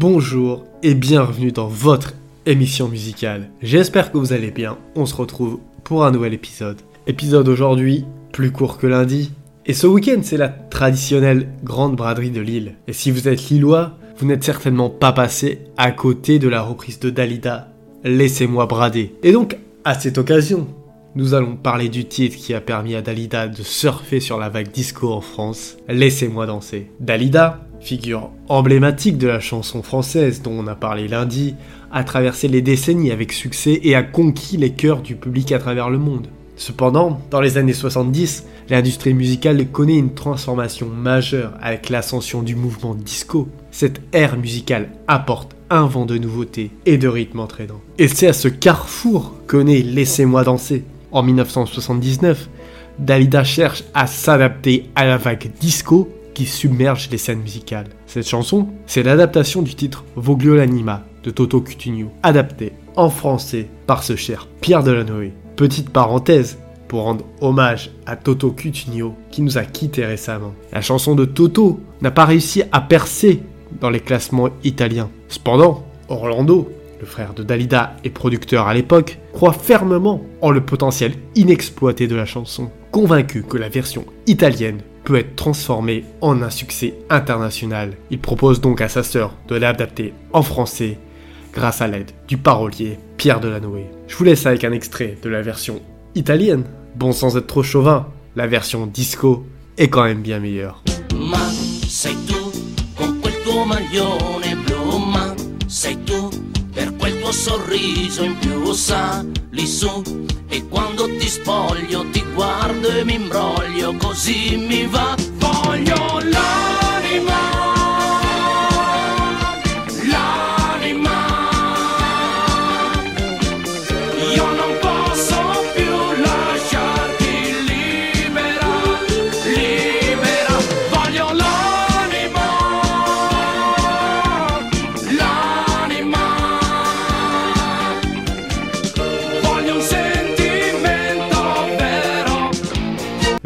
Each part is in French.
Bonjour et bienvenue dans votre émission musicale. J'espère que vous allez bien. On se retrouve pour un nouvel épisode. Épisode aujourd'hui plus court que lundi. Et ce week-end, c'est la traditionnelle grande braderie de Lille. Et si vous êtes lillois, vous n'êtes certainement pas passé à côté de la reprise de Dalida. Laissez-moi brader. Et donc, à cette occasion, nous allons parler du titre qui a permis à Dalida de surfer sur la vague disco en France. Laissez-moi danser. Dalida, figure emblématique de la chanson française dont on a parlé lundi, a traversé les décennies avec succès et a conquis les cœurs du public à travers le monde. Cependant, dans les années 70, l'industrie musicale connaît une transformation majeure avec l'ascension du mouvement disco. Cette ère musicale apporte un vent de nouveauté et de rythme entraînant. Et c'est à ce carrefour que naît Laissez-moi danser. En 1979, Dalida cherche à s'adapter à la vague disco qui submerge les scènes musicales. Cette chanson, c'est l'adaptation du titre Voglio l'anima de Toto Cutugno, adapté en français par ce cher Pierre Delanoë. Petite parenthèse pour rendre hommage à Toto Cutugno qui nous a quittés récemment. La chanson de Toto n'a pas réussi à percer dans les classements italiens. Cependant, Orlando, le frère de Dalida et producteur à l'époque, croit fermement en le potentiel inexploité de la chanson, convaincu que la version italienne peut être transformée en un succès international. Il propose donc à sa sœur de l'adapter en français grâce à l'aide du parolier Pierre Delanoë. Je vous laisse avec un extrait de la version italienne. Bon, sans être trop chauvin, la version disco est quand même bien meilleure. Sorriso in più sali su. E quando ti spoglio ti guardo e mi imbroglio così mi va. Voglio l'anima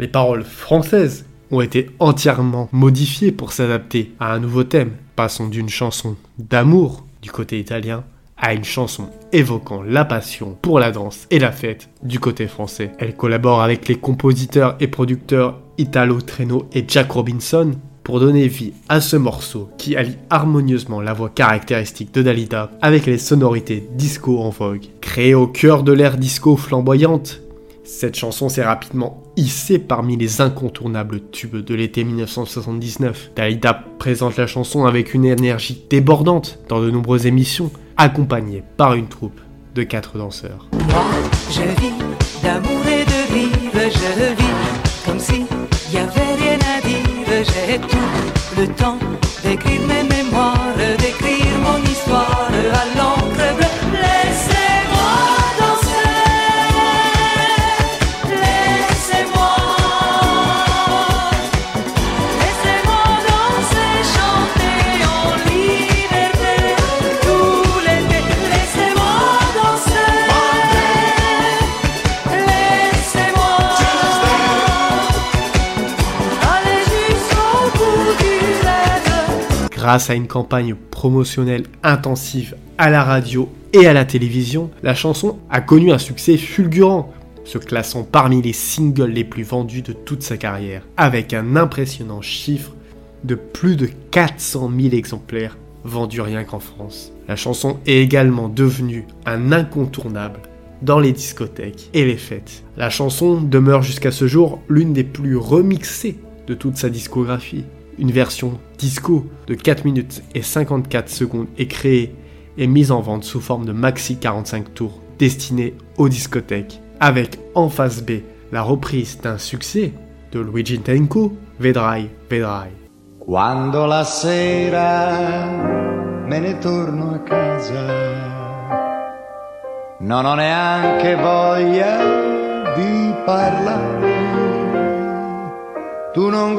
Les paroles françaises ont été entièrement modifiées pour s'adapter à un nouveau thème. Passons d'une chanson d'amour du côté italien à une chanson évoquant la passion pour la danse et la fête du côté français. Elle collabore avec les compositeurs et producteurs Italo Treno et Jack Robinson pour donner vie à ce morceau qui allie harmonieusement la voix caractéristique de Dalida avec les sonorités disco en vogue. Créée au cœur de l'ère disco flamboyante, cette chanson s'est rapidement hissée parmi les incontournables tubes de l'été 1979. Dalida présente la chanson avec une énergie débordante dans de nombreuses émissions, accompagnée par une troupe de quatre danseurs. Moi, je vis d'amour et de vivre, je vis comme y avait rien à j'ai tout le temps d'écrire Grâce à une campagne promotionnelle intensive à la radio et à la télévision, la chanson a connu un succès fulgurant, se classant parmi les singles les plus vendus de toute sa carrière, avec un impressionnant chiffre de plus de 400 000 exemplaires vendus rien qu'en France. La chanson est également devenue un incontournable dans les discothèques et les fêtes. La chanson demeure jusqu'à ce jour l'une des plus remixées de toute sa discographie. Une version disco de 4 minutes et 54 secondes est créée et mise en vente sous forme de maxi 45 tours destinée aux discothèques, avec en face B la reprise d'un succès de Luigi Tenco, Vedrai, Vedrai. Quando la sera me ne torno a casa, non ho neanche voglia di parlare tu non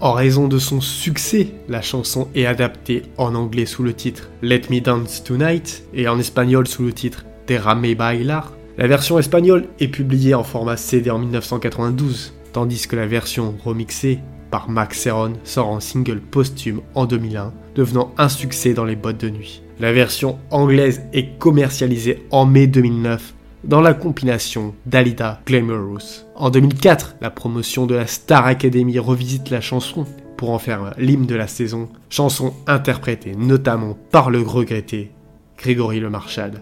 En raison de son succès, la chanson est adaptée en anglais sous le titre Let Me Dance Tonight et en espagnol sous le titre Derrame Bailar. La version espagnole est publiée en format CD en 1992, tandis que la version remixée par Max Serron sort en single posthume en 2001, devenant un succès dans les boîtes de nuit. La version anglaise est commercialisée en mai 2009 dans la compilation Dalida Glamorous. En 2004, la promotion de la Star Academy revisite la chanson pour en faire l'hymne de la saison, chanson interprétée notamment par le regretté Grégory Le Marchal.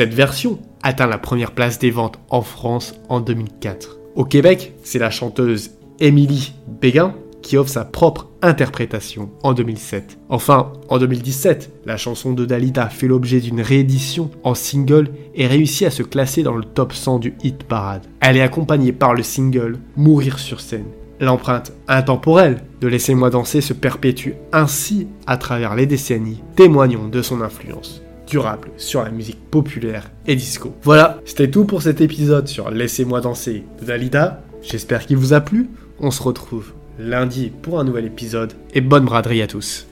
Cette version atteint la première place des ventes en France en 2004. Au Québec, c'est la chanteuse Émilie Béguin qui offre sa propre interprétation en 2007. Enfin, en 2017, la chanson de Dalida fait l'objet d'une réédition en single et réussit à se classer dans le top 100 du hit parade. Elle est accompagnée par le single Mourir sur scène. L'empreinte intemporelle de Laissez-moi danser se perpétue ainsi à travers les décennies, témoignant de son influence durable sur la musique populaire et disco. Voilà, c'était tout pour cet épisode sur Laissez-moi danser de Dalida. J'espère qu'il vous a plu. On se retrouve lundi pour un nouvel épisode et bonne braderie à tous.